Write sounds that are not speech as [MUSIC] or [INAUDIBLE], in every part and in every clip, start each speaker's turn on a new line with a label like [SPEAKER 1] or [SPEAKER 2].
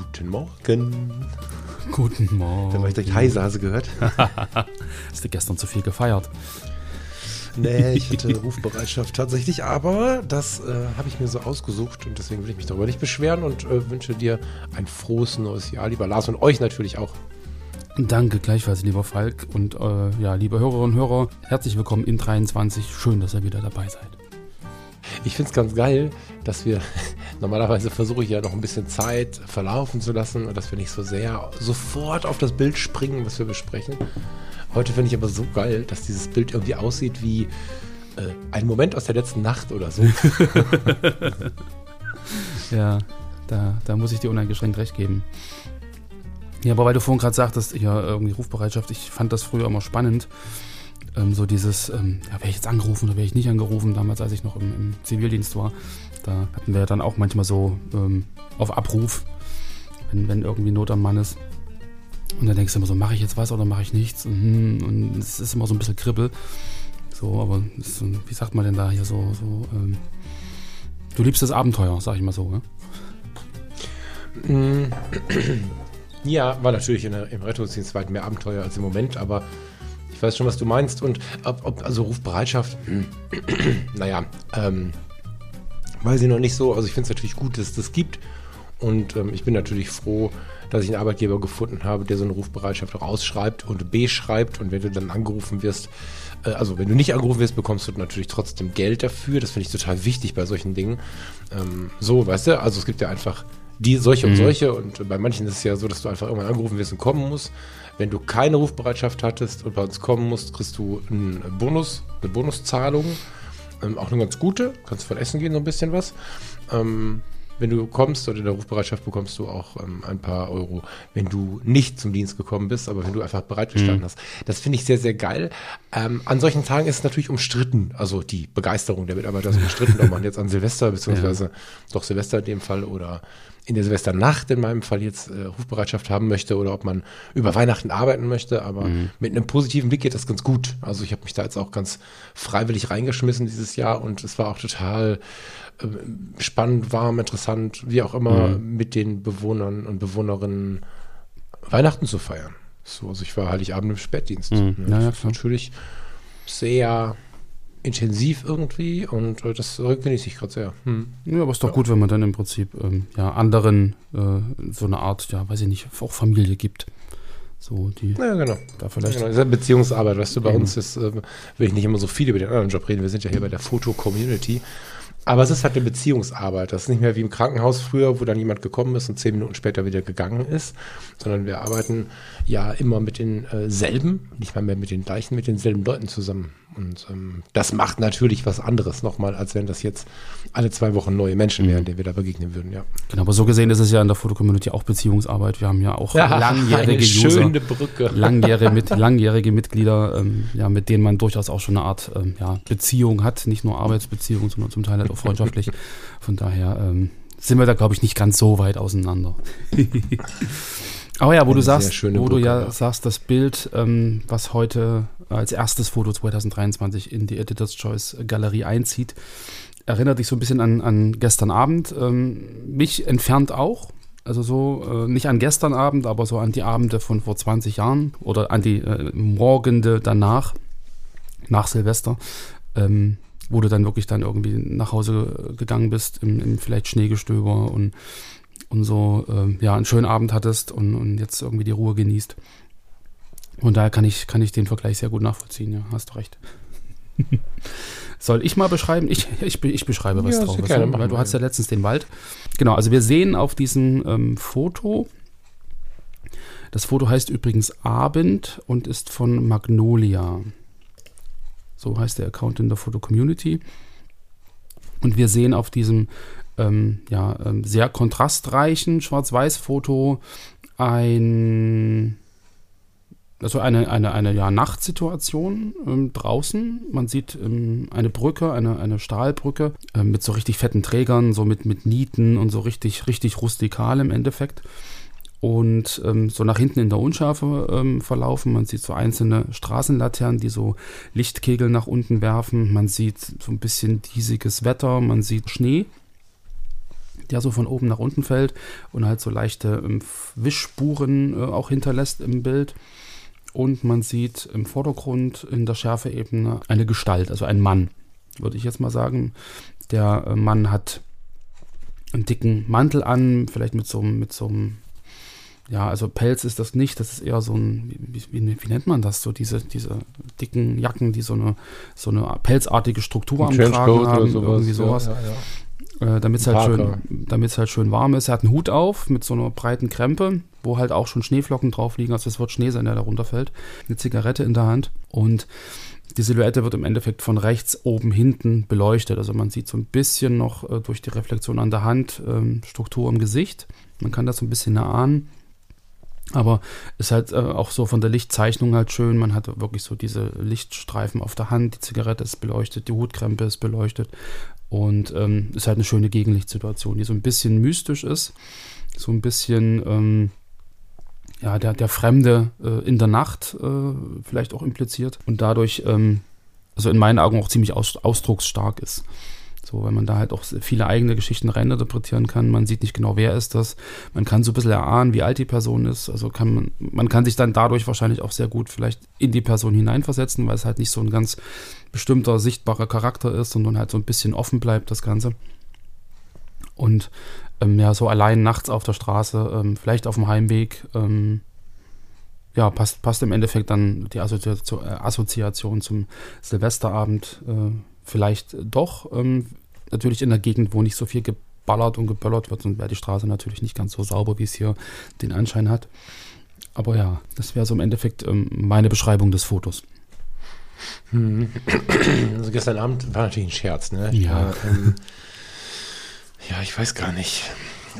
[SPEAKER 1] Guten Morgen.
[SPEAKER 2] Guten Morgen.
[SPEAKER 1] Da habe ich direkt Heisase gehört. [LAUGHS]
[SPEAKER 2] Hast du gestern zu viel gefeiert?
[SPEAKER 1] Nee, ich [LAUGHS] hatte Rufbereitschaft tatsächlich, aber das äh, habe ich mir so ausgesucht und deswegen will ich mich darüber nicht beschweren und äh, wünsche dir ein frohes neues Jahr, lieber Lars, und euch natürlich auch.
[SPEAKER 2] Danke gleichfalls, lieber Falk. Und äh, ja, liebe Hörerinnen und Hörer, herzlich willkommen in 23. Schön, dass ihr wieder dabei seid.
[SPEAKER 1] Ich finde es ganz geil, dass wir, normalerweise versuche ich ja noch ein bisschen Zeit verlaufen zu lassen und dass wir nicht so sehr sofort auf das Bild springen, was wir besprechen. Heute finde ich aber so geil, dass dieses Bild irgendwie aussieht wie äh, ein Moment aus der letzten Nacht oder so. [LAUGHS]
[SPEAKER 2] Ja, da, da muss ich dir uneingeschränkt recht geben. Ja, aber weil du vorhin gerade sagtest, ja, irgendwie Rufbereitschaft, ich fand das früher immer spannend. Ähm, so dieses, ähm, ja, wäre ich jetzt angerufen oder wäre ich nicht angerufen, damals, als ich noch im, im Zivildienst war. Da hatten wir dann auch manchmal so ähm, auf Abruf, wenn, wenn irgendwie Not am Mann ist. Und dann denkst du immer so, mache ich jetzt was oder mache ich nichts? Und, hm, und es ist immer so ein bisschen Kribbel. So, aber ist so, wie sagt man denn da hier so, so ähm, du liebst das Abenteuer, sag ich mal so, ja?
[SPEAKER 1] Mm. [CLEARS THROAT] Ja, war natürlich in der, im Rettungsdienst weit mehr Abenteuer als im Moment, aber ich weiß schon, was du meinst. Und ob, ob also Rufbereitschaft, hm, [CLEARS THROAT] naja, ähm, weiß ich noch nicht so. Also ich finde es natürlich gut, dass es das gibt. Und ähm, ich bin natürlich froh, dass ich einen Arbeitgeber gefunden habe, der so eine Rufbereitschaft auch ausschreibt und beschreibt. Und wenn du dann angerufen wirst, äh, also wenn du nicht angerufen wirst, bekommst du natürlich trotzdem Geld dafür. Das finde ich total wichtig bei solchen Dingen. Ähm, so, weißt du, also es gibt ja einfach die solche und
[SPEAKER 2] Mhm.
[SPEAKER 1] solche. Und bei manchen ist es ja so, dass du einfach irgendwann angerufen wirst und kommen musst. Wenn du keine Rufbereitschaft hattest und bei uns kommen musst, kriegst du einen Bonus, eine Bonuszahlung. Ähm, auch eine ganz gute. Kannst von essen gehen, so ein bisschen was. Ähm, wenn du kommst oder in der Rufbereitschaft bekommst du auch ähm, ein paar Euro, wenn du nicht zum Dienst gekommen bist, aber wenn du einfach bereit gestanden hast. Das finde ich sehr, sehr geil. Ähm, an solchen Tagen ist es natürlich umstritten, also die Begeisterung der Mitarbeiter ist umstritten, ob man jetzt an Silvester, [LAUGHS] beziehungsweise doch Silvester in dem Fall oder in der Silvesternacht in meinem Fall jetzt äh, Rufbereitschaft haben möchte oder ob man über Weihnachten arbeiten möchte, aber mit einem positiven Blick geht das ganz gut. Also ich habe mich da jetzt auch ganz freiwillig reingeschmissen dieses Jahr und es war auch total ähm, spannend, warm, interessant, wie auch immer, mit den Bewohnern und Bewohnerinnen Weihnachten zu feiern. So, also ich war Heiligabend im Spätdienst.
[SPEAKER 2] Mhm.
[SPEAKER 1] Ne,
[SPEAKER 2] Ja, ja,
[SPEAKER 1] das ist
[SPEAKER 2] klar.
[SPEAKER 1] natürlich sehr intensiv irgendwie und äh, das genieße ich gerade sehr. Hm.
[SPEAKER 2] Ja, aber ist doch gut, wenn man dann im Prinzip ähm, ja, anderen äh, so eine Art, ja, weiß ich nicht, auch Familie gibt. So, die
[SPEAKER 1] Ja, genau.
[SPEAKER 2] da vielleicht.
[SPEAKER 1] Genau, das ist ja Beziehungsarbeit, weißt du, bei
[SPEAKER 2] Eben.
[SPEAKER 1] uns ist, äh, will ich nicht immer so viel über den anderen Job reden, wir sind ja hier bei der Foto-Community. Aber es ist halt eine Beziehungsarbeit. Das ist nicht mehr wie im Krankenhaus früher, wo dann jemand gekommen ist und zehn Minuten später wieder gegangen ist, sondern wir arbeiten ja immer mit denselben, nicht mal mehr mit den gleichen, mit denselben Leuten zusammen. Und ähm, das macht natürlich was anderes nochmal, als wenn das jetzt alle zwei Wochen neue Menschen wären, denen wir da begegnen würden, ja.
[SPEAKER 2] Genau, aber so gesehen ist es ja in der Fotocommunity auch Beziehungsarbeit. Wir haben ja auch langjährige
[SPEAKER 1] eine
[SPEAKER 2] User.
[SPEAKER 1] schöne Brücke.
[SPEAKER 2] langjährige, mit, langjährige Mitglieder, ähm, ja, mit denen man durchaus auch schon eine Art ähm, ja, Beziehung hat, nicht nur Arbeitsbeziehung, sondern zum Teil auch freundschaftlich. Von daher ähm, sind wir da, glaube ich, nicht ganz so weit auseinander. [LAUGHS] Aber ja, wo
[SPEAKER 1] Eine
[SPEAKER 2] du sagst, wo du
[SPEAKER 1] Brücke,
[SPEAKER 2] ja,
[SPEAKER 1] ja.
[SPEAKER 2] sagst, das Bild, ähm, was heute als erstes Foto 2023 in die Editor's Choice Galerie einzieht, erinnert dich so ein bisschen an, an gestern Abend. Ähm, mich entfernt auch. Also so, äh, nicht an gestern Abend, aber so an die Abende von vor 20 Jahren oder an die äh, Morgende danach, nach Silvester, ähm, wo du dann wirklich dann irgendwie nach Hause gegangen bist, im, im vielleicht Schneegestöber und, und so, ähm, ja, einen schönen Abend hattest und, und jetzt irgendwie die Ruhe genießt. Und daher kann ich, kann ich den Vergleich sehr gut nachvollziehen, ja, hast du recht. [LAUGHS] Soll ich mal beschreiben? Ich, ich, ich beschreibe was
[SPEAKER 1] Ja,
[SPEAKER 2] drauf.
[SPEAKER 1] sehr gerne,
[SPEAKER 2] weil du hast ja letztens den Wald. Genau, also wir sehen auf diesem ähm, Foto, das Foto heißt übrigens Abend und ist von Magnolia. So heißt der Account in der Foto-Community. Und wir sehen auf diesem ähm, ja, ähm, sehr kontrastreichen Schwarz-Weiß-Foto ein also eine, eine, eine ja, Nachtsituation ähm, draußen. Man sieht ähm, eine Brücke, eine, eine Stahlbrücke äh, mit so richtig fetten Trägern, so mit, mit Nieten und so richtig, richtig rustikal im Endeffekt. Und ähm, so nach hinten in der Unschärfe ähm, verlaufen. Man sieht so einzelne Straßenlaternen, die so Lichtkegel nach unten werfen. Man sieht so ein bisschen diesiges Wetter. Man sieht Schnee der so von oben nach unten fällt und halt so leichte ähm, Wischspuren äh, auch hinterlässt im Bild. Und man sieht im Vordergrund in der Schärfeebene eine Gestalt, also ein Mann, würde ich jetzt mal sagen. Der äh, Mann hat einen dicken Mantel an, vielleicht mit so, mit so einem, ja, also Pelz ist das nicht, das ist eher so ein, wie, wie, wie nennt man das, so diese, diese dicken Jacken, die so eine, so eine pelzartige Struktur am Kragen haben, sowas, irgendwie sowas. Ja, ja, ja. Äh, damit es halt, schön, halt schön warm ist. Er hat einen Hut auf mit so einer breiten Krempe, wo halt auch schon Schneeflocken drauf liegen, also es wird Schnee sein, der da runterfällt. Eine Zigarette in der Hand und die Silhouette wird im Endeffekt von rechts oben hinten beleuchtet. Also man sieht so ein bisschen noch äh, durch die Reflexion an der Hand ähm, Struktur im Gesicht. Man kann das so ein bisschen erahnen. Aber ist halt äh, auch so von der Lichtzeichnung halt schön. Man hat wirklich so diese Lichtstreifen auf der Hand. Die Zigarette ist beleuchtet, die Hutkrempe ist beleuchtet. Und ähm, ist halt eine schöne Gegenlichtsituation, die so ein bisschen mystisch ist. So ein bisschen ähm, ja, der, der Fremde äh, in der Nacht äh, vielleicht auch impliziert und dadurch, ähm, also in meinen Augen auch ziemlich aus, ausdrucksstark ist. So, weil man da halt auch viele eigene Geschichten reininterpretieren kann. Man sieht nicht genau, wer ist das. Man kann so ein bisschen erahnen, wie alt die Person ist. Also kann man, man kann sich dann dadurch wahrscheinlich auch sehr gut vielleicht in die Person hineinversetzen, weil es halt nicht so ein ganz bestimmter, sichtbarer Charakter ist, sondern halt so ein bisschen offen bleibt, das Ganze. Und ähm, ja, so allein nachts auf der Straße, ähm, vielleicht auf dem Heimweg, ähm, ja, passt, passt im Endeffekt dann die Assoziation, äh, Assoziation zum Silvesterabend äh, vielleicht doch. Ähm, natürlich in der Gegend, wo nicht so viel geballert und geböllert wird, und wäre die Straße natürlich nicht ganz so sauber, wie es hier den Anschein hat. Aber ja, das wäre so im Endeffekt ähm, meine Beschreibung des Fotos.
[SPEAKER 1] Hm. Also gestern Abend war natürlich ein Scherz, ne?
[SPEAKER 2] Ja. War, ähm,
[SPEAKER 1] ja, ich weiß gar nicht.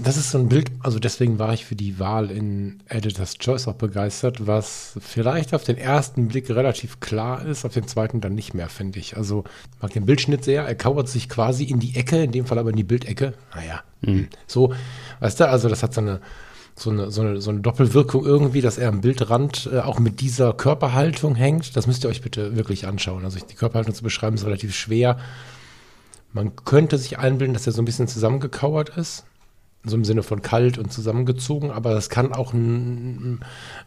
[SPEAKER 1] Das ist so ein Bild, also deswegen war ich für die Wahl in Editor's Choice auch begeistert, was vielleicht auf den ersten Blick relativ klar ist, auf den zweiten dann nicht mehr, finde ich. Also mag den Bildschnitt sehr, er kauert sich quasi in die Ecke, in dem Fall aber in die Bildecke. Naja, mhm. so, weißt du, also das hat so eine, so eine, so eine, so eine Doppelwirkung irgendwie, dass er am Bildrand äh, auch mit dieser Körperhaltung hängt. Das müsst ihr euch bitte wirklich anschauen. Also die Körperhaltung zu beschreiben ist relativ schwer. Man könnte sich einbilden, dass er so ein bisschen zusammengekauert ist. So im Sinne von kalt und zusammengezogen, aber das kann auch ein, ein,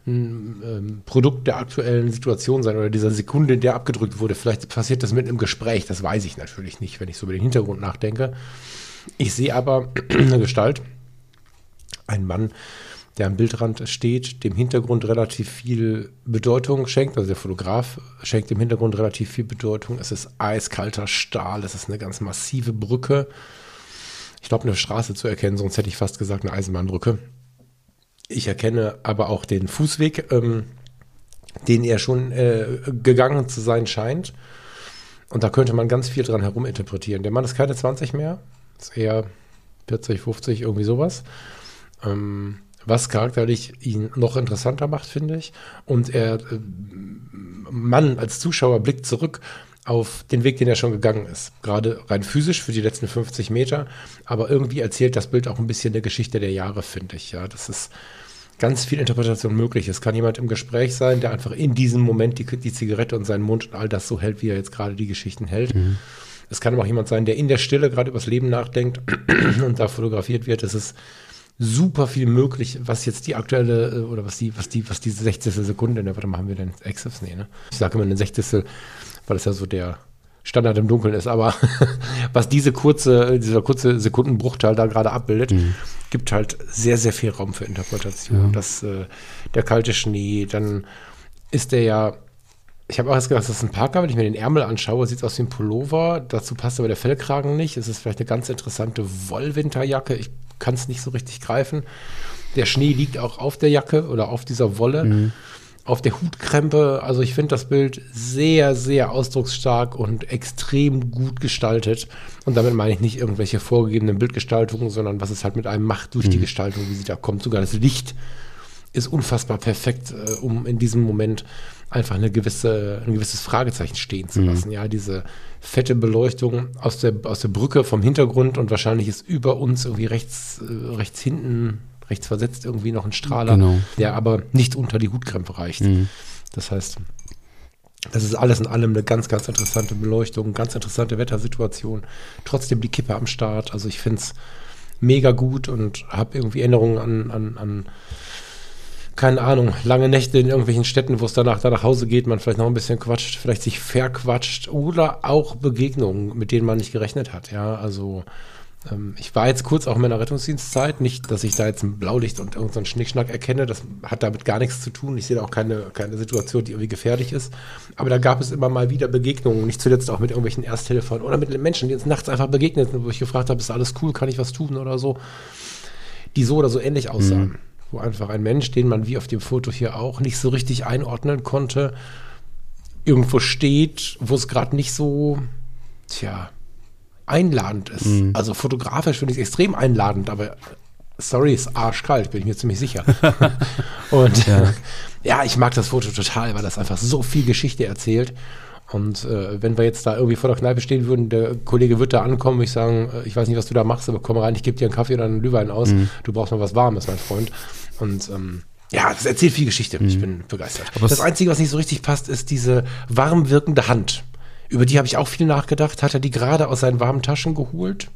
[SPEAKER 1] ein, ähm, Produkt der aktuellen Situation sein oder dieser Sekunde, in der abgedrückt wurde. Vielleicht passiert das mit einem Gespräch, das weiß ich natürlich nicht, wenn ich so über den Hintergrund nachdenke. Ich sehe aber [CLEARS THROAT] eine Gestalt, ein Mann, der am Bildrand steht, dem Hintergrund relativ viel Bedeutung schenkt. Also der Fotograf schenkt dem Hintergrund relativ viel Bedeutung. Es ist eiskalter Stahl, es ist eine ganz massive Brücke. Ich glaube, eine Straße zu erkennen, sonst hätte ich fast gesagt eine Eisenbahnbrücke. Ich erkenne aber auch den Fußweg, ähm, den er schon äh, gegangen zu sein scheint. Und da könnte man ganz viel dran heruminterpretieren. Der Mann ist keine 20 mehr, ist eher 40, 50, irgendwie sowas. Ähm, was charakterlich ihn noch interessanter macht, finde ich. Und er, äh, Mann als Zuschauer blickt zurück auf den Weg, den er schon gegangen ist. Gerade rein physisch für die letzten 50 Meter. Aber irgendwie erzählt das Bild auch ein bisschen der Geschichte der Jahre, finde ich. Ja, das ist ganz viel Interpretation möglich. Es kann jemand im Gespräch sein, der einfach in diesem Moment die, die Zigarette und seinen Mund und all das so hält, wie er jetzt gerade die Geschichten hält. Mhm. Es kann aber auch jemand sein, der in der Stille gerade übers Leben nachdenkt [CLEARS THROAT] und da fotografiert wird. Es ist super viel möglich, was jetzt die aktuelle äh, oder was die, was die, was diese 60. Sekunde, ne, warte mal, haben wir denn Exifs? Nee, ne? Ich sage immer eine 60. weil das ja so der Standard im Dunkeln ist, aber [LAUGHS] was diese kurze, dieser kurze Sekundenbruchteil da gerade abbildet, mhm. gibt halt sehr, sehr viel Raum für Interpretation. Ja. Das, äh, der kalte Schnee, dann ist der ja ich habe auch erst gedacht, das ist ein Parker. Wenn ich mir den Ärmel anschaue, sieht es aus wie ein Pullover. Dazu passt aber der Fellkragen nicht. Es ist vielleicht eine ganz interessante Wollwinterjacke. Ich kann es nicht so richtig greifen. Der Schnee liegt auch auf der Jacke oder auf dieser Wolle. Mhm. Auf der Hutkrempe. Also ich finde das Bild sehr, sehr ausdrucksstark und extrem gut gestaltet. Und damit meine ich nicht irgendwelche vorgegebenen Bildgestaltungen, sondern was es halt mit einem macht durch die Gestaltung, wie sie da kommt. Sogar das Licht ist unfassbar perfekt, äh, um in diesem Moment einfach eine gewisse, ein gewisses Fragezeichen stehen zu lassen. Ja, diese fette Beleuchtung aus der, aus der Brücke vom Hintergrund und wahrscheinlich ist über uns irgendwie rechts, äh, rechts hinten, rechts versetzt irgendwie noch ein Strahler,
[SPEAKER 2] Genau.
[SPEAKER 1] der aber nicht unter die Hutkrempe reicht. Das heißt, das ist alles in allem eine ganz, ganz interessante Beleuchtung, ganz interessante Wettersituation. Trotzdem die Kippe am Start. Also ich finde es mega gut und habe irgendwie Erinnerungen an, an, an, keine Ahnung, lange Nächte in irgendwelchen Städten, wo es danach da nach Hause geht, man vielleicht noch ein bisschen quatscht, vielleicht sich verquatscht oder auch Begegnungen, mit denen man nicht gerechnet hat. Ja, also ich war jetzt kurz auch in meiner Rettungsdienstzeit, nicht, dass ich da jetzt ein Blaulicht und irgendeinen Schnickschnack erkenne, das hat damit gar nichts zu tun. Ich sehe da auch keine, keine Situation, die irgendwie gefährlich ist. Aber da gab es immer mal wieder Begegnungen, nicht zuletzt auch mit irgendwelchen Ersthelfern oder mit Menschen, die uns nachts einfach begegnet sind, wo ich gefragt habe, ist alles cool, kann ich was tun oder so, die so oder so ähnlich aussahen. Wo einfach ein Mensch, den man wie auf dem Foto hier auch nicht so richtig einordnen konnte, irgendwo steht, wo es gerade nicht so, tja, einladend ist. Also fotografisch finde ich es extrem einladend, aber sorry, ist arschkalt, bin ich mir ziemlich sicher. [LAUGHS] Und [LAUGHS] ja. ich mag das Foto total, weil das einfach so viel Geschichte erzählt. Und äh, wenn wir jetzt da irgendwie vor der Kneipe stehen würden, der Kollege wird da ankommen, ich sagen, äh, ich weiß nicht, was du da machst, aber komm rein, ich gebe dir einen Kaffee oder einen Glühwein aus. Du brauchst mal was Warmes, mein Freund. Und ähm, ja, das erzählt viel Geschichte. Ich bin begeistert.
[SPEAKER 2] Aber
[SPEAKER 1] das Einzige, was nicht so richtig passt, ist diese warm wirkende Hand. Über die habe ich auch viel nachgedacht. Hat er die gerade aus seinen warmen Taschen geholt?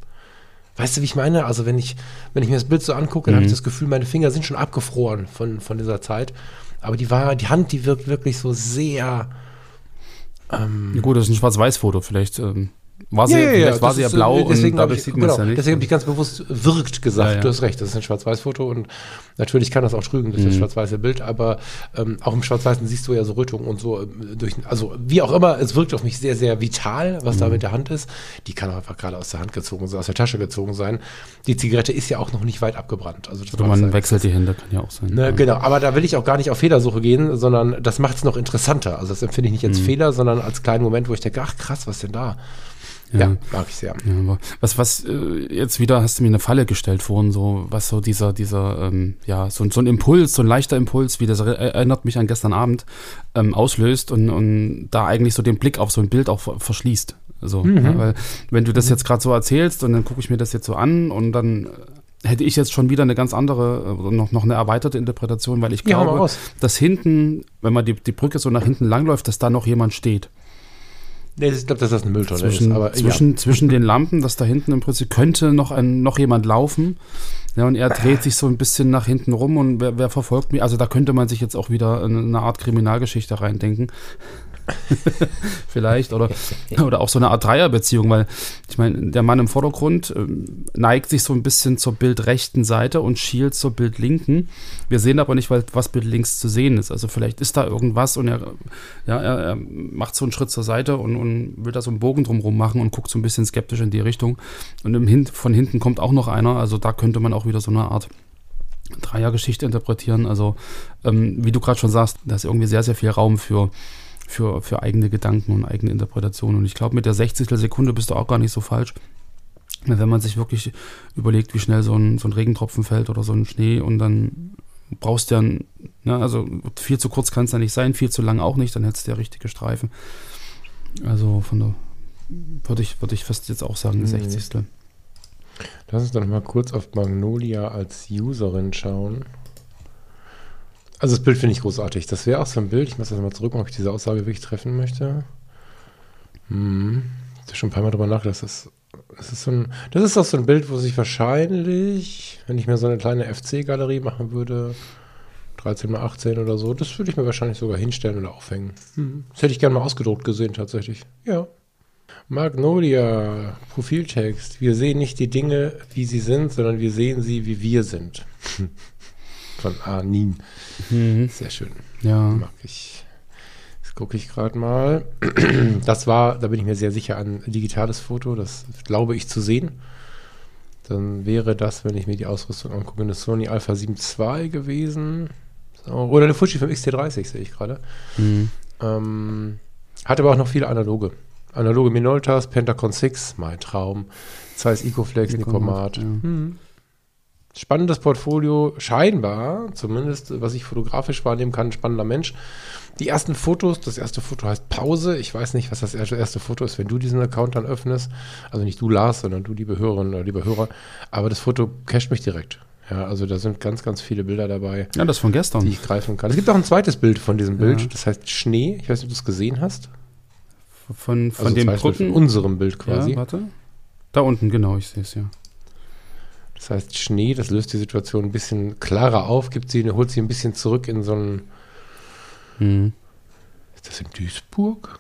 [SPEAKER 1] Weißt du, wie ich meine? Also, wenn ich, wenn ich mir das Bild so angucke, dann habe ich das Gefühl, meine Finger sind schon abgefroren von, von dieser Zeit. Aber die war, die Hand, die wirkt wirklich so sehr.
[SPEAKER 2] Ja, gut, das ist ein Schwarz-Weiß-Foto. Vielleicht ähm, war sie, vielleicht war
[SPEAKER 1] das
[SPEAKER 2] sie ja
[SPEAKER 1] äh,
[SPEAKER 2] blau und
[SPEAKER 1] deswegen hab
[SPEAKER 2] dadurch
[SPEAKER 1] ich,
[SPEAKER 2] sieht man
[SPEAKER 1] genau,
[SPEAKER 2] ja nicht.
[SPEAKER 1] Deswegen habe ich ganz bewusst wirkt gesagt.
[SPEAKER 2] Ja, ja.
[SPEAKER 1] Du hast recht, das ist ein Schwarz-Weiß-Foto und natürlich kann das auch trügen durch das
[SPEAKER 2] Mhm.
[SPEAKER 1] schwarz-weiße Bild, aber ähm, auch im Schwarz-Weißen siehst du ja so Rötung und so ähm, durch, also wie auch immer, es wirkt auf mich sehr, sehr vital, was
[SPEAKER 2] Mhm.
[SPEAKER 1] da mit der Hand ist. Die kann auch einfach gerade aus der Hand gezogen sein, aus der Tasche gezogen sein. Die Zigarette ist ja auch noch nicht weit abgebrannt. Also das
[SPEAKER 2] Oder
[SPEAKER 1] war
[SPEAKER 2] man
[SPEAKER 1] das-
[SPEAKER 2] wechselt die Hände, kann ja auch sein.
[SPEAKER 1] Ne,
[SPEAKER 2] Ja.
[SPEAKER 1] Genau, aber da will ich auch gar nicht auf Fehlersuche gehen, sondern das macht es noch interessanter. Also das empfinde ich nicht
[SPEAKER 2] Mhm.
[SPEAKER 1] als Fehler, sondern als kleinen Moment, wo ich denke, ach krass, was denn da? Ja,
[SPEAKER 2] Ja.
[SPEAKER 1] mag ich sehr.
[SPEAKER 2] Ja, was, was, äh, jetzt wieder hast du mir eine Falle gestellt vorhin, so, was so dieser, dieser, ähm, ja, so, so ein Impuls, so ein leichter Impuls, wie das er- erinnert mich an gestern Abend, ähm, auslöst und, und da eigentlich so den Blick auf so ein Bild auch ver- verschließt. Also, ja, weil, wenn du das jetzt gerade so erzählst und dann gucke ich mir das jetzt so an und dann äh, hätte ich jetzt schon wieder eine ganz andere, äh, noch, noch eine erweiterte Interpretation, weil ich
[SPEAKER 1] Ja,
[SPEAKER 2] glaube,
[SPEAKER 1] raus.
[SPEAKER 2] dass hinten, wenn man die, die Brücke so nach hinten langläuft, dass da noch jemand steht.
[SPEAKER 1] Nee, ich glaube, dass das eine Mülltonne
[SPEAKER 2] zwischen,
[SPEAKER 1] ist. Aber
[SPEAKER 2] zwischen, zwischen den Lampen, dass da hinten im Prinzip könnte noch, ein, noch jemand laufen. Ja, und er dreht sich so ein bisschen nach hinten rum und wer, wer verfolgt mich? Also da könnte man sich jetzt auch wieder in eine Art Kriminalgeschichte reindenken. [LAUGHS] Vielleicht. Oder, oder auch so eine Art Dreierbeziehung, weil ich meine, der Mann im Vordergrund ähm, neigt sich so ein bisschen zur bildrechten Seite und schielt zur bildlinken. Wir sehen aber nicht, was Bild links zu sehen ist. Also vielleicht ist da irgendwas und er, ja, er macht so einen Schritt zur Seite und, und will da so einen Bogen drumherum machen und guckt so ein bisschen skeptisch in die Richtung. Und im Hin von hinten kommt auch noch einer. Also da könnte man auch wieder so eine Art Dreiergeschichte interpretieren. Also, ähm, wie du gerade schon sagst, da ist irgendwie sehr, sehr viel Raum für, für, für eigene Gedanken und eigene Interpretationen. Und ich glaube, mit der 60. Sekunde bist du auch gar nicht so falsch. Wenn man sich wirklich überlegt, wie schnell so ein, so ein Regentropfen fällt oder so ein Schnee und dann brauchst du ja, ne, also viel zu kurz kann es ja nicht sein, viel zu lang auch nicht, dann hättest du ja richtige Streifen. Also von der, würde ich, würde ich fast jetzt auch sagen,
[SPEAKER 1] Mhm.
[SPEAKER 2] 60.
[SPEAKER 1] Lass uns doch noch mal kurz auf Magnolia als Userin schauen. Also das Bild finde ich großartig. Das wäre auch so ein Bild. Ich muss das mal zurück, ob ich diese Aussage wirklich treffen möchte. Hm. Ich habe schon ein paar Mal drüber nachgedacht. Das ist, das ist so ein, das ist auch so ein Bild, wo sich wahrscheinlich, wenn ich mir so eine kleine FC-Galerie machen würde, 13 mal 18 oder so, das würde ich mir wahrscheinlich sogar hinstellen oder aufhängen. Hm. Das hätte ich gerne mal ausgedruckt gesehen, tatsächlich. Ja. Magnolia, Profiltext. Wir sehen nicht die Dinge, wie sie sind, sondern wir sehen sie, wie wir sind. [LAUGHS] Von Arnin.
[SPEAKER 2] Mhm.
[SPEAKER 1] Sehr schön.
[SPEAKER 2] Ja.
[SPEAKER 1] Mag ich. Das gucke ich gerade mal. Das war, da bin ich mir sehr sicher, ein digitales Foto. Das glaube ich zu sehen. Dann wäre das, wenn ich mir die Ausrüstung angucke, eine Sony Alpha 7 II gewesen. So, oder eine Fujifilm X-T30 sehe ich gerade.
[SPEAKER 2] Mhm.
[SPEAKER 1] Ähm, hat aber auch noch viele analoge. Analoge Minoltas, Pentacon 6, mein Traum. Zeiss Ecoflex, Nikomat.
[SPEAKER 2] Ja.
[SPEAKER 1] Mhm. Spannendes Portfolio, scheinbar, zumindest was ich fotografisch wahrnehmen kann, spannender Mensch. Die ersten Fotos, das erste Foto heißt Pause. Ich weiß nicht, was das erste, Foto ist, wenn du diesen Account dann öffnest. Also nicht du, Lars, sondern du, liebe Hörerinnen oder lieber Hörer. Aber das Foto casht mich direkt. Ja, also da sind ganz, ganz viele Bilder dabei,
[SPEAKER 2] ja, das von gestern.
[SPEAKER 1] die ich greifen kann. Es gibt auch ein zweites Bild von diesem Bild,
[SPEAKER 2] Ja.
[SPEAKER 1] das heißt Schnee. Ich weiß nicht, ob du es gesehen hast.
[SPEAKER 2] Von, von
[SPEAKER 1] Also
[SPEAKER 2] dem Brücken.
[SPEAKER 1] von unserem Bild quasi.
[SPEAKER 2] Ja, warte. Da unten, genau, ich sehe es ja.
[SPEAKER 1] Das heißt Schnee, das löst die Situation ein bisschen klarer auf, gibt sie, holt sie ein bisschen zurück in so einen.
[SPEAKER 2] Mhm.
[SPEAKER 1] Ist das in Duisburg?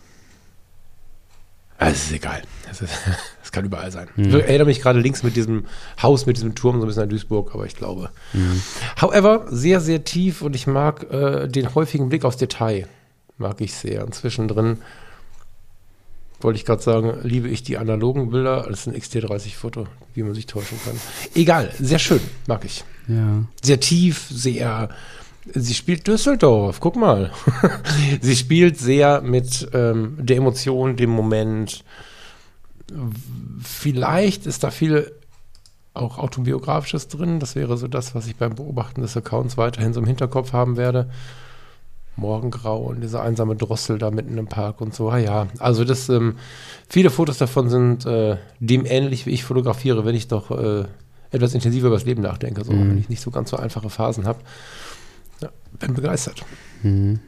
[SPEAKER 1] Ah, Es ist egal. Es, [LAUGHS] kann überall sein.
[SPEAKER 2] Mhm.
[SPEAKER 1] Ich erinnere mich gerade links mit diesem Haus, mit diesem Turm so ein bisschen an Duisburg, aber ich glaube.
[SPEAKER 2] Mhm.
[SPEAKER 1] However, sehr, sehr tief und ich mag äh, den häufigen Blick aufs Detail. Mag ich sehr. Und zwischendrin wollte ich gerade sagen, liebe ich die analogen Bilder als ein XT30-Foto, wie man sich täuschen kann. Egal, sehr schön, mag ich.
[SPEAKER 2] Ja.
[SPEAKER 1] Sehr tief, sehr. Sie spielt Düsseldorf, guck mal. [LAUGHS] sie spielt sehr mit ähm, der Emotion, dem Moment. Vielleicht ist da viel auch autobiografisches drin. Das wäre so das, was ich beim Beobachten des Accounts weiterhin so im Hinterkopf haben werde. Morgengrau und diese einsame Drossel da mitten im Park und so. Ah ja, also das, ähm, viele Fotos davon sind äh, dem ähnlich, wie ich fotografiere, wenn ich doch äh, etwas intensiver über das Leben nachdenke, so,
[SPEAKER 2] Mhm.
[SPEAKER 1] wenn ich nicht so ganz so einfache Phasen habe. Ja, bin begeistert.
[SPEAKER 2] Mhm.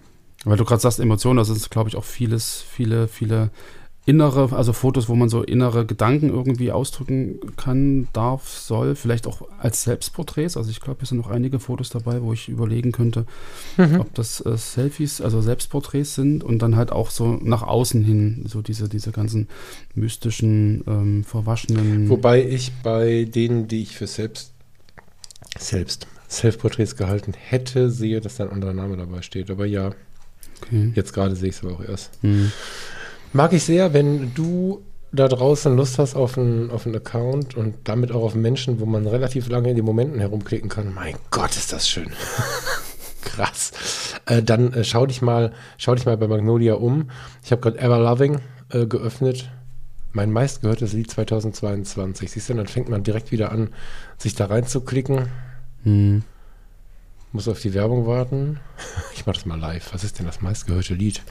[SPEAKER 2] Weil du gerade sagst, Emotionen, das ist, glaube ich, auch vieles, viele, viele innere, also Fotos, wo man so innere Gedanken irgendwie ausdrücken kann, darf, soll, vielleicht auch als Selbstporträts. Also ich glaube, hier sind noch einige Fotos dabei, wo ich überlegen könnte, ob das äh, Selfies, also Selbstporträts sind und dann halt auch so nach außen hin, so diese, diese ganzen mystischen, ähm, verwaschenen.
[SPEAKER 1] Wobei ich bei denen, die ich für selbst, selbst, Self-Porträts gehalten hätte, sehe, dass da ein anderer Name dabei steht. Aber ja,
[SPEAKER 2] okay.
[SPEAKER 1] jetzt gerade sehe ich es aber auch erst.
[SPEAKER 2] Mhm.
[SPEAKER 1] Mag ich sehr, wenn du da draußen Lust hast auf einen, auf einen Account und damit auch auf Menschen, wo man relativ lange in den Momenten herumklicken kann. Mein Gott, ist das schön. [LAUGHS] Krass. Äh, dann äh, schau dich mal, schau dich mal bei Magnolia um. Ich habe gerade Ever Loving äh, geöffnet. Mein meistgehörtes Lied 2022. Siehst du, dann fängt man direkt wieder an, sich da reinzuklicken.
[SPEAKER 2] Mhm.
[SPEAKER 1] Muss auf die Werbung warten. [LAUGHS] Ich mache das mal live. Was ist denn das meistgehörte Lied?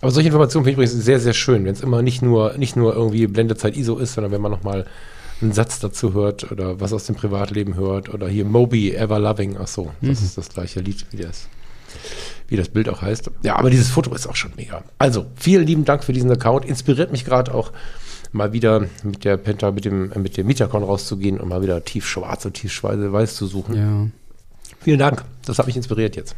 [SPEAKER 1] Aber solche Informationen finde ich übrigens sehr, sehr schön, wenn es immer nicht nur, nicht nur irgendwie Blendezeit ISO ist, sondern wenn man nochmal einen Satz dazu hört oder was aus dem Privatleben hört oder hier Moby, Ever Loving. Ach so, das
[SPEAKER 2] Mhm.
[SPEAKER 1] ist das gleiche Lied, wie das, wie das Bild auch heißt. Ja, aber dieses Foto ist auch schon mega. Also, vielen lieben Dank für diesen Account. Inspiriert mich gerade auch mal wieder mit der Penta, mit dem, äh, mit dem Mietacon rauszugehen und mal wieder tief schwarz und tief weiß zu suchen.
[SPEAKER 2] Ja.
[SPEAKER 1] Vielen Dank. Das hat mich inspiriert jetzt.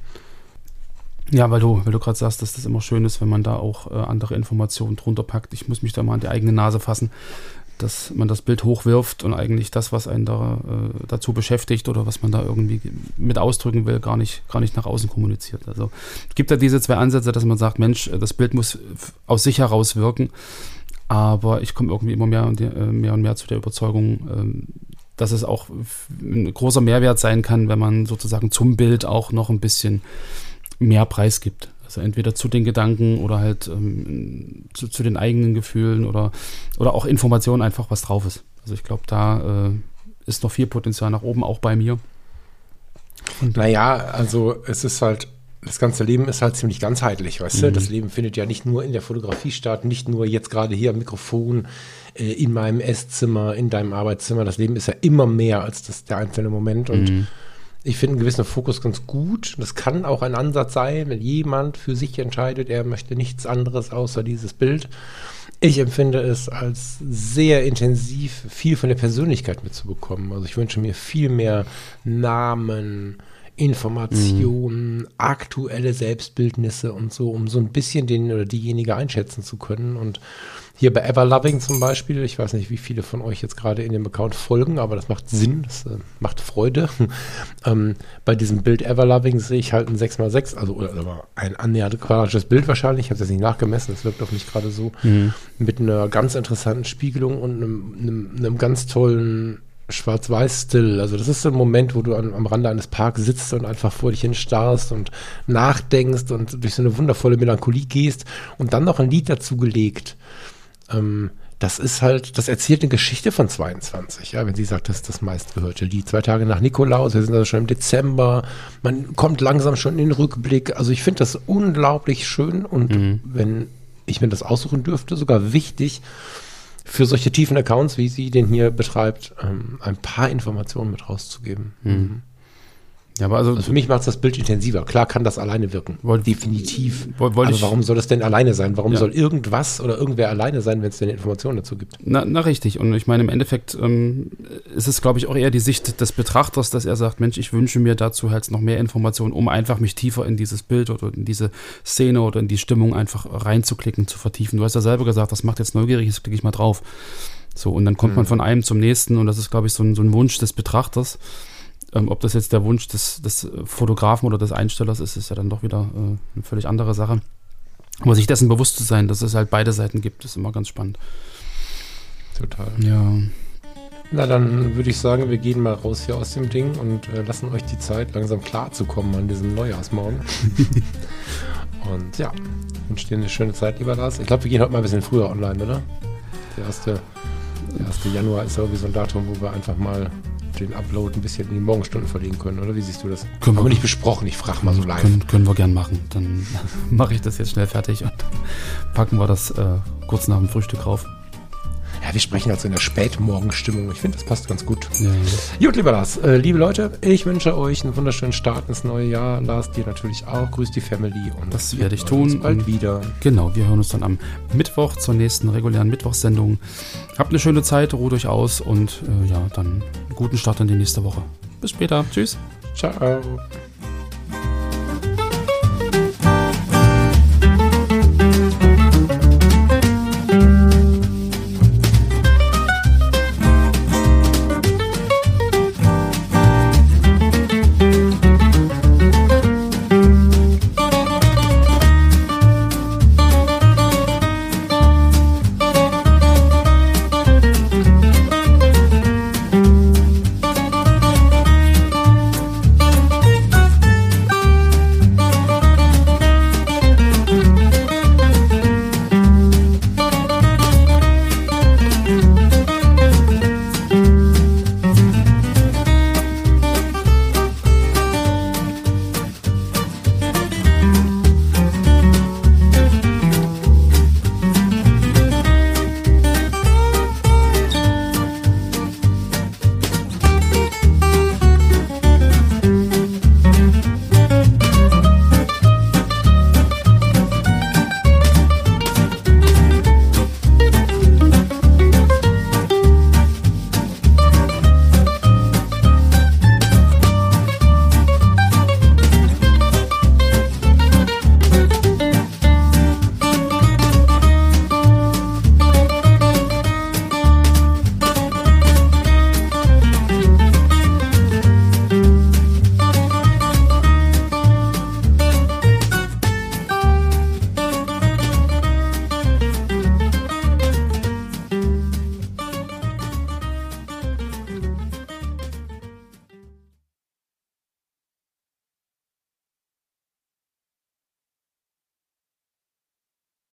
[SPEAKER 2] Ja, weil du, weil du gerade sagst, dass das immer schön ist, wenn man da auch äh, andere Informationen drunter packt. Ich muss mich da mal an die eigene Nase fassen, dass man das Bild hochwirft und eigentlich das, was einen da äh, dazu beschäftigt oder was man da irgendwie mit ausdrücken will, gar nicht, gar nicht nach außen kommuniziert. Also es gibt ja diese zwei Ansätze, dass man sagt, Mensch, das Bild muss aus sich heraus wirken, aber ich komme irgendwie immer mehr und, äh, mehr und mehr zu der Überzeugung, ähm, dass es auch ein großer Mehrwert sein kann, wenn man sozusagen zum Bild auch noch ein bisschen mehr Preis gibt. Also entweder zu den Gedanken oder halt ähm, zu, zu den eigenen Gefühlen oder, oder auch Informationen einfach, was drauf ist. Also ich glaube, da äh, ist noch viel Potenzial nach oben, auch bei mir. Und,
[SPEAKER 1] Naja, also es ist halt, das ganze Leben ist halt ziemlich ganzheitlich, weißt du?
[SPEAKER 2] Mhm.
[SPEAKER 1] Das Leben findet ja nicht nur in der Fotografie statt, nicht nur jetzt gerade hier am Mikrofon, äh, in meinem Esszimmer, in deinem Arbeitszimmer. Das Leben ist ja immer mehr als das, der einzelne Moment. Und
[SPEAKER 2] Mhm.
[SPEAKER 1] Ich finde einen gewissen Fokus ganz gut. Das kann auch ein Ansatz sein, wenn jemand für sich entscheidet, er möchte nichts anderes außer dieses Bild. Ich empfinde es als sehr intensiv, viel von der Persönlichkeit mitzubekommen. Also ich wünsche mir viel mehr Namen, Informationen, aktuelle Selbstbildnisse und so, um so ein bisschen den oder diejenige einschätzen zu können. Und hier bei Everloving zum Beispiel, ich weiß nicht, wie viele von euch jetzt gerade in dem Account folgen, aber das macht Sinn, das äh, macht Freude. [LAUGHS] ähm, bei diesem Bild Everloving sehe ich halt ein 6x6, also oder, oder ein annähernd quadratisches Bild wahrscheinlich, ich habe es jetzt nicht nachgemessen, das wirkt auf mich gerade so,
[SPEAKER 2] Mhm.
[SPEAKER 1] mit einer ganz interessanten Spiegelung und einem, einem, einem ganz tollen Schwarz-Weiß-Still. Also das ist so ein Moment, wo du an, am Rande eines Parks sitzt und einfach vor dich hin starrst und nachdenkst und durch so eine wundervolle Melancholie gehst und dann noch ein Lied dazu gelegt. Ähm, das ist halt, das erzählt eine Geschichte von 22, ja, wenn sie sagt, das ist das meistgehörte Lied. Zwei Tage nach Nikolaus, wir sind also schon im Dezember, man kommt langsam schon in den Rückblick. Also ich finde das unglaublich schön und
[SPEAKER 2] Mhm.
[SPEAKER 1] wenn ich mir das aussuchen dürfte, sogar wichtig, für solche tiefen Accounts, wie sie den hier betreibt, ähm, ein paar Informationen mit rauszugeben.
[SPEAKER 2] Ja, aber also,
[SPEAKER 1] Also für mich macht es das Bild intensiver. Klar kann das alleine wirken.
[SPEAKER 2] Wollt-
[SPEAKER 1] Definitiv.
[SPEAKER 2] woll- wollte
[SPEAKER 1] Aber
[SPEAKER 2] ich-
[SPEAKER 1] warum soll das denn alleine sein? Warum
[SPEAKER 2] Ja.
[SPEAKER 1] soll irgendwas oder irgendwer alleine sein, wenn es denn Informationen dazu gibt?
[SPEAKER 2] na, na richtig. Und ich meine, im Endeffekt ähm, ist es, glaube ich, auch eher die Sicht des Betrachters, dass er sagt, Mensch, ich wünsche mir dazu halt noch mehr Informationen, um einfach mich tiefer in dieses Bild oder in diese Szene oder in die Stimmung einfach reinzuklicken, zu vertiefen. Du hast ja selber gesagt, das macht jetzt neugierig, jetzt klicke ich mal drauf. So, und dann kommt man von einem zum nächsten und das ist, glaube ich, so ein, so ein Wunsch des Betrachters. Ähm, ob das jetzt der Wunsch des, des Fotografen oder des Einstellers ist, ist ja dann doch wieder äh, eine völlig andere Sache. Aber sich dessen bewusst zu sein, dass es halt beide Seiten gibt, ist immer ganz spannend.
[SPEAKER 1] Total.
[SPEAKER 2] Ja,
[SPEAKER 1] Na, dann würde ich sagen, wir gehen mal raus hier aus dem Ding und äh, lassen euch die Zeit, langsam klarzukommen an diesem Neujahrsmorgen. [LAUGHS] und ja, wünsche dir eine schöne Zeit, lieber Lars. Ich glaube, wir gehen heute mal ein bisschen früher online, oder? Der erste, der erste Januar ist irgendwie so ein Datum, wo wir einfach mal den Upload ein bisschen in die Morgenstunden verlegen können, oder? Wie siehst du das?
[SPEAKER 2] Können wir-
[SPEAKER 1] wir nicht besprochen, ich frage mal so live.
[SPEAKER 2] können, können wir gern machen. Dann [LAUGHS] mache ich das jetzt schnell fertig und [LAUGHS] packen wir das äh, kurz nach dem Frühstück rauf.
[SPEAKER 1] Ja, wir sprechen also in der Spätmorgenstimmung. Ich finde, das passt ganz gut.
[SPEAKER 2] Ja,
[SPEAKER 1] Gut, lieber Lars, äh, liebe Leute, ich wünsche euch einen wunderschönen Start ins neue Jahr. Lars, dir natürlich auch. Grüß die Family und
[SPEAKER 2] Das werde ich tun
[SPEAKER 1] bald wieder.
[SPEAKER 2] Genau, wir hören uns dann am Mittwoch zur nächsten regulären Mittwochssendung. Habt eine schöne Zeit, ruht euch aus und äh, ja, dann guten Start in die nächste Woche. Bis später. Tschüss.
[SPEAKER 1] Ciao.